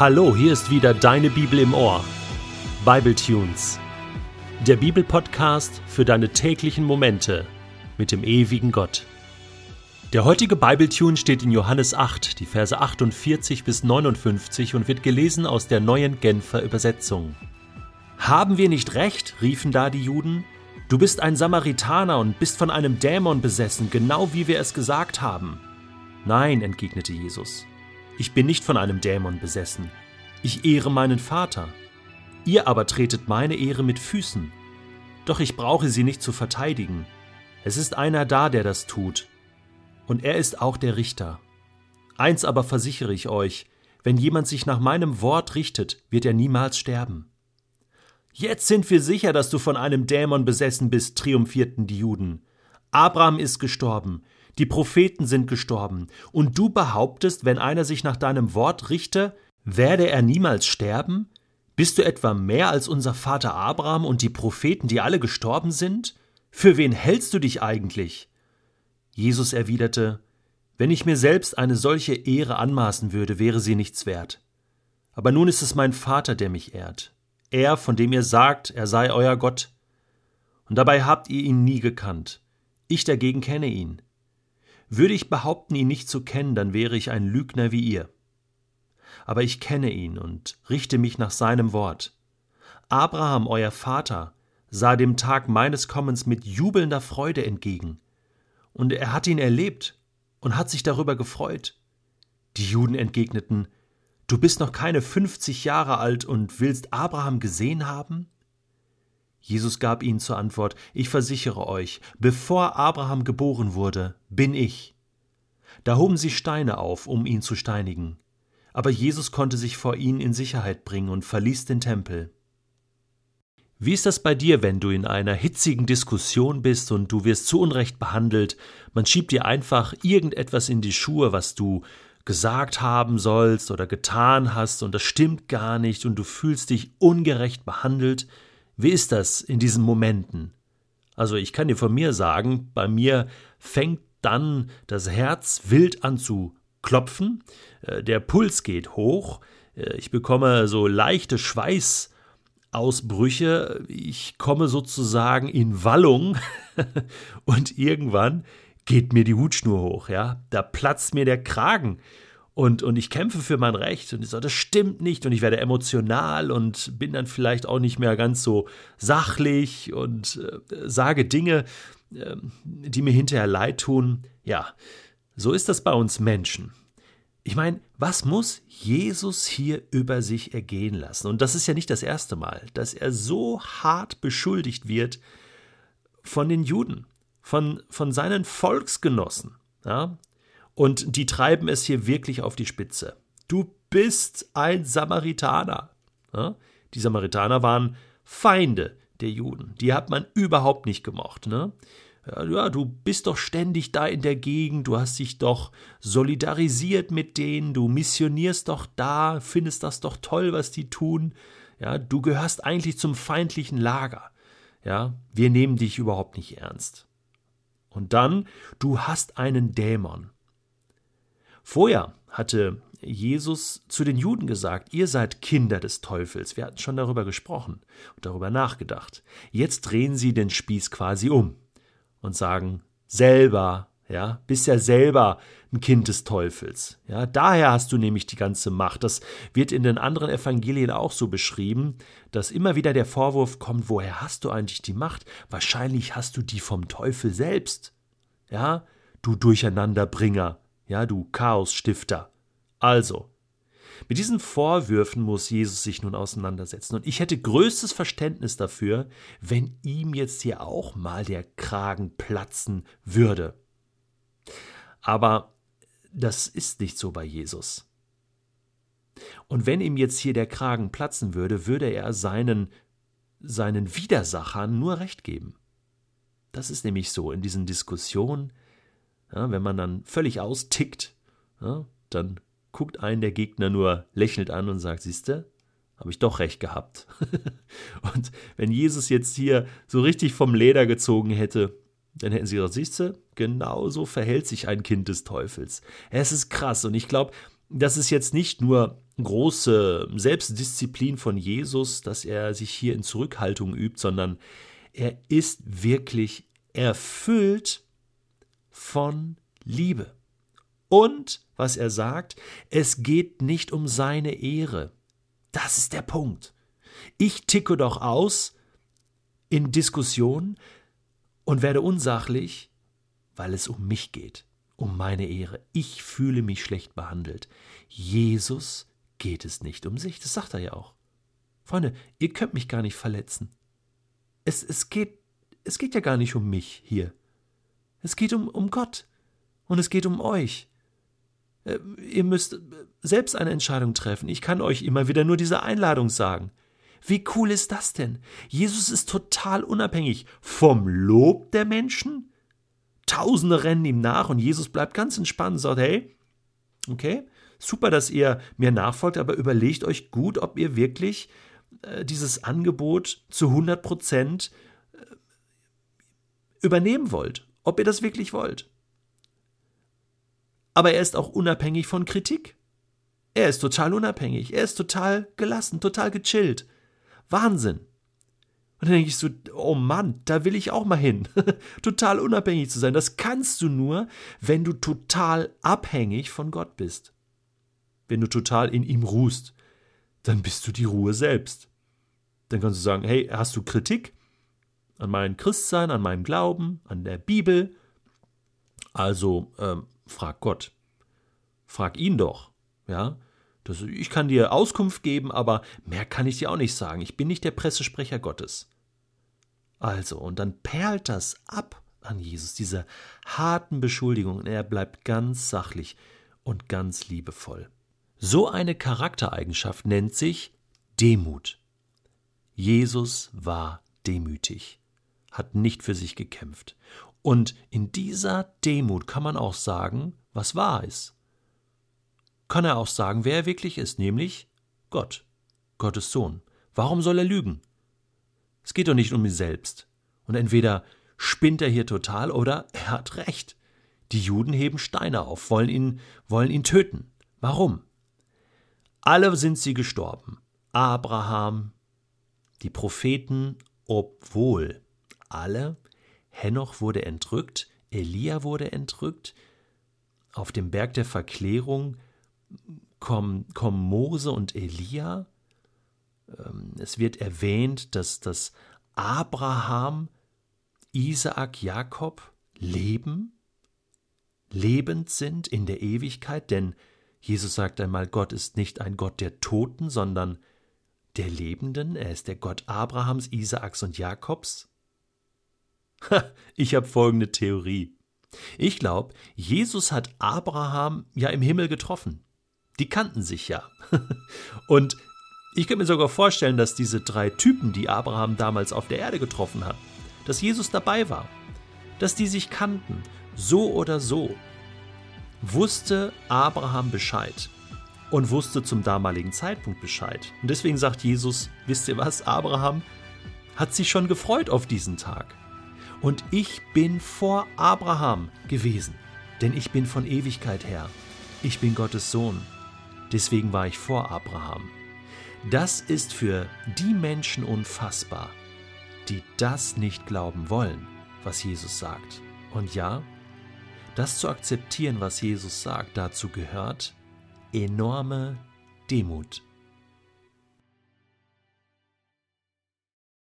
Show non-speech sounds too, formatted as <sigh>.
Hallo, hier ist wieder deine Bibel im Ohr. Bible Tunes. Der Bibelpodcast für deine täglichen Momente mit dem ewigen Gott. Der heutige Bibletune steht in Johannes 8, die Verse 48 bis 59 und wird gelesen aus der neuen Genfer Übersetzung. Haben wir nicht recht? riefen da die Juden. Du bist ein Samaritaner und bist von einem Dämon besessen, genau wie wir es gesagt haben. Nein, entgegnete Jesus. Ich bin nicht von einem Dämon besessen. Ich ehre meinen Vater. Ihr aber tretet meine Ehre mit Füßen. Doch ich brauche sie nicht zu verteidigen. Es ist einer da, der das tut. Und er ist auch der Richter. Eins aber versichere ich euch, wenn jemand sich nach meinem Wort richtet, wird er niemals sterben. Jetzt sind wir sicher, dass du von einem Dämon besessen bist, triumphierten die Juden. Abraham ist gestorben, die Propheten sind gestorben, und du behauptest, wenn einer sich nach deinem Wort richte, werde er niemals sterben? Bist du etwa mehr als unser Vater Abraham und die Propheten, die alle gestorben sind? Für wen hältst du dich eigentlich? Jesus erwiderte, Wenn ich mir selbst eine solche Ehre anmaßen würde, wäre sie nichts wert. Aber nun ist es mein Vater, der mich ehrt. Er, von dem ihr sagt, er sei euer Gott. Und dabei habt ihr ihn nie gekannt. Ich dagegen kenne ihn. Würde ich behaupten, ihn nicht zu kennen, dann wäre ich ein Lügner wie ihr. Aber ich kenne ihn und richte mich nach seinem Wort. Abraham, euer Vater, sah dem Tag meines Kommens mit jubelnder Freude entgegen. Und er hat ihn erlebt und hat sich darüber gefreut. Die Juden entgegneten, Du bist noch keine fünfzig Jahre alt und willst Abraham gesehen haben? Jesus gab ihnen zur Antwort Ich versichere euch, bevor Abraham geboren wurde, bin ich. Da hoben sie Steine auf, um ihn zu steinigen. Aber Jesus konnte sich vor ihnen in Sicherheit bringen und verließ den Tempel. Wie ist das bei dir, wenn du in einer hitzigen Diskussion bist und du wirst zu Unrecht behandelt, man schiebt dir einfach irgendetwas in die Schuhe, was du gesagt haben sollst oder getan hast, und das stimmt gar nicht, und du fühlst dich ungerecht behandelt, wie ist das in diesen Momenten? Also ich kann dir von mir sagen, bei mir fängt dann das Herz wild an zu klopfen, äh, der Puls geht hoch, äh, ich bekomme so leichte Schweißausbrüche, ich komme sozusagen in Wallung. <laughs> Und irgendwann geht mir die Hutschnur hoch, ja, da platzt mir der Kragen und, und ich kämpfe für mein Recht und ich sage, das stimmt nicht und ich werde emotional und bin dann vielleicht auch nicht mehr ganz so sachlich und äh, sage Dinge, äh, die mir hinterher leid tun. Ja, so ist das bei uns Menschen. Ich meine, was muss Jesus hier über sich ergehen lassen? Und das ist ja nicht das erste Mal, dass er so hart beschuldigt wird von den Juden, von, von seinen Volksgenossen. Ja? Und die treiben es hier wirklich auf die Spitze. Du bist ein Samaritaner. Ja? Die Samaritaner waren Feinde der Juden. Die hat man überhaupt nicht gemocht. Ne? Ja, du bist doch ständig da in der Gegend, du hast dich doch solidarisiert mit denen, du missionierst doch da, findest das doch toll, was die tun. Ja, du gehörst eigentlich zum feindlichen Lager. Ja, wir nehmen dich überhaupt nicht ernst. Und dann, du hast einen Dämon. Vorher hatte Jesus zu den Juden gesagt, ihr seid Kinder des Teufels. Wir hatten schon darüber gesprochen und darüber nachgedacht. Jetzt drehen sie den Spieß quasi um und sagen, selber, ja, bist ja selber ein Kind des Teufels. Ja, daher hast du nämlich die ganze Macht. Das wird in den anderen Evangelien auch so beschrieben, dass immer wieder der Vorwurf kommt, woher hast du eigentlich die Macht? Wahrscheinlich hast du die vom Teufel selbst. Ja, du Durcheinanderbringer, ja, du Chaosstifter. Also, mit diesen Vorwürfen muss Jesus sich nun auseinandersetzen. Und ich hätte größtes Verständnis dafür, wenn ihm jetzt hier auch mal der Kragen platzen würde. Aber das ist nicht so bei Jesus. Und wenn ihm jetzt hier der Kragen platzen würde, würde er seinen, seinen Widersachern nur recht geben. Das ist nämlich so in diesen Diskussionen, ja, wenn man dann völlig austickt, ja, dann guckt einen der Gegner nur lächelnd an und sagt, siehste, habe ich doch recht gehabt. <laughs> und wenn Jesus jetzt hier so richtig vom Leder gezogen hätte, dann hätten sie gesagt, siehste, genau so verhält sich ein Kind des Teufels. Es ist krass und ich glaube, das ist jetzt nicht nur große Selbstdisziplin von Jesus, dass er sich hier in Zurückhaltung übt, sondern er ist wirklich erfüllt von Liebe. Und was er sagt, es geht nicht um seine Ehre. Das ist der Punkt. Ich ticke doch aus in Diskussionen und werde unsachlich, weil es um mich geht, um meine Ehre. Ich fühle mich schlecht behandelt. Jesus geht es nicht um sich, das sagt er ja auch. Freunde, ihr könnt mich gar nicht verletzen. Es, es, geht, es geht ja gar nicht um mich hier. Es geht um, um Gott. Und es geht um euch. Äh, ihr müsst selbst eine Entscheidung treffen. Ich kann euch immer wieder nur diese Einladung sagen. Wie cool ist das denn? Jesus ist total unabhängig vom Lob der Menschen. Tausende rennen ihm nach und Jesus bleibt ganz entspannt und sagt, hey, okay, super, dass ihr mir nachfolgt, aber überlegt euch gut, ob ihr wirklich äh, dieses Angebot zu 100 Prozent äh, übernehmen wollt, ob ihr das wirklich wollt. Aber er ist auch unabhängig von Kritik. Er ist total unabhängig, er ist total gelassen, total gechillt. Wahnsinn. Und dann denke ich so, oh Mann, da will ich auch mal hin. <laughs> total unabhängig zu sein. Das kannst du nur, wenn du total abhängig von Gott bist. Wenn du total in ihm ruhst, dann bist du die Ruhe selbst. Dann kannst du sagen, hey, hast du Kritik an meinem Christsein, an meinem Glauben, an der Bibel? Also ähm, frag Gott. Frag ihn doch. Ja, das, ich kann dir Auskunft geben, aber mehr kann ich dir auch nicht sagen. Ich bin nicht der Pressesprecher Gottes. Also, und dann perlt das ab an Jesus, diese harten Beschuldigungen. Er bleibt ganz sachlich und ganz liebevoll. So eine Charaktereigenschaft nennt sich Demut. Jesus war demütig, hat nicht für sich gekämpft. Und in dieser Demut kann man auch sagen, was wahr ist kann er auch sagen, wer er wirklich ist, nämlich Gott, Gottes Sohn. Warum soll er lügen? Es geht doch nicht um ihn selbst. Und entweder spinnt er hier total oder er hat recht. Die Juden heben Steine auf, wollen ihn, wollen ihn töten. Warum? Alle sind sie gestorben. Abraham, die Propheten, obwohl alle, Henoch wurde entrückt, Elia wurde entrückt, auf dem Berg der Verklärung kommen, kommen Mose und Elia. Ähm, es wird erwähnt, dass, dass Abraham, Isaak, Jakob leben, lebend sind in der Ewigkeit, denn Jesus sagt einmal, Gott ist nicht ein Gott der Toten, sondern der Lebenden, er ist der Gott Abrahams, Isaaks und Jakobs. <laughs> ich habe folgende Theorie. Ich glaube, Jesus hat Abraham ja im Himmel getroffen. Die kannten sich ja. <laughs> Und ich könnte mir sogar vorstellen, dass diese drei Typen, die Abraham damals auf der Erde getroffen hat, dass Jesus dabei war, dass die sich kannten, so oder so, wusste Abraham Bescheid und wusste zum damaligen Zeitpunkt Bescheid. Und deswegen sagt Jesus, wisst ihr was, Abraham hat sich schon gefreut auf diesen Tag. Und ich bin vor Abraham gewesen, denn ich bin von Ewigkeit her. Ich bin Gottes Sohn. Deswegen war ich vor Abraham. Das ist für die Menschen unfassbar, die das nicht glauben wollen, was Jesus sagt. Und ja, das zu akzeptieren, was Jesus sagt, dazu gehört enorme Demut.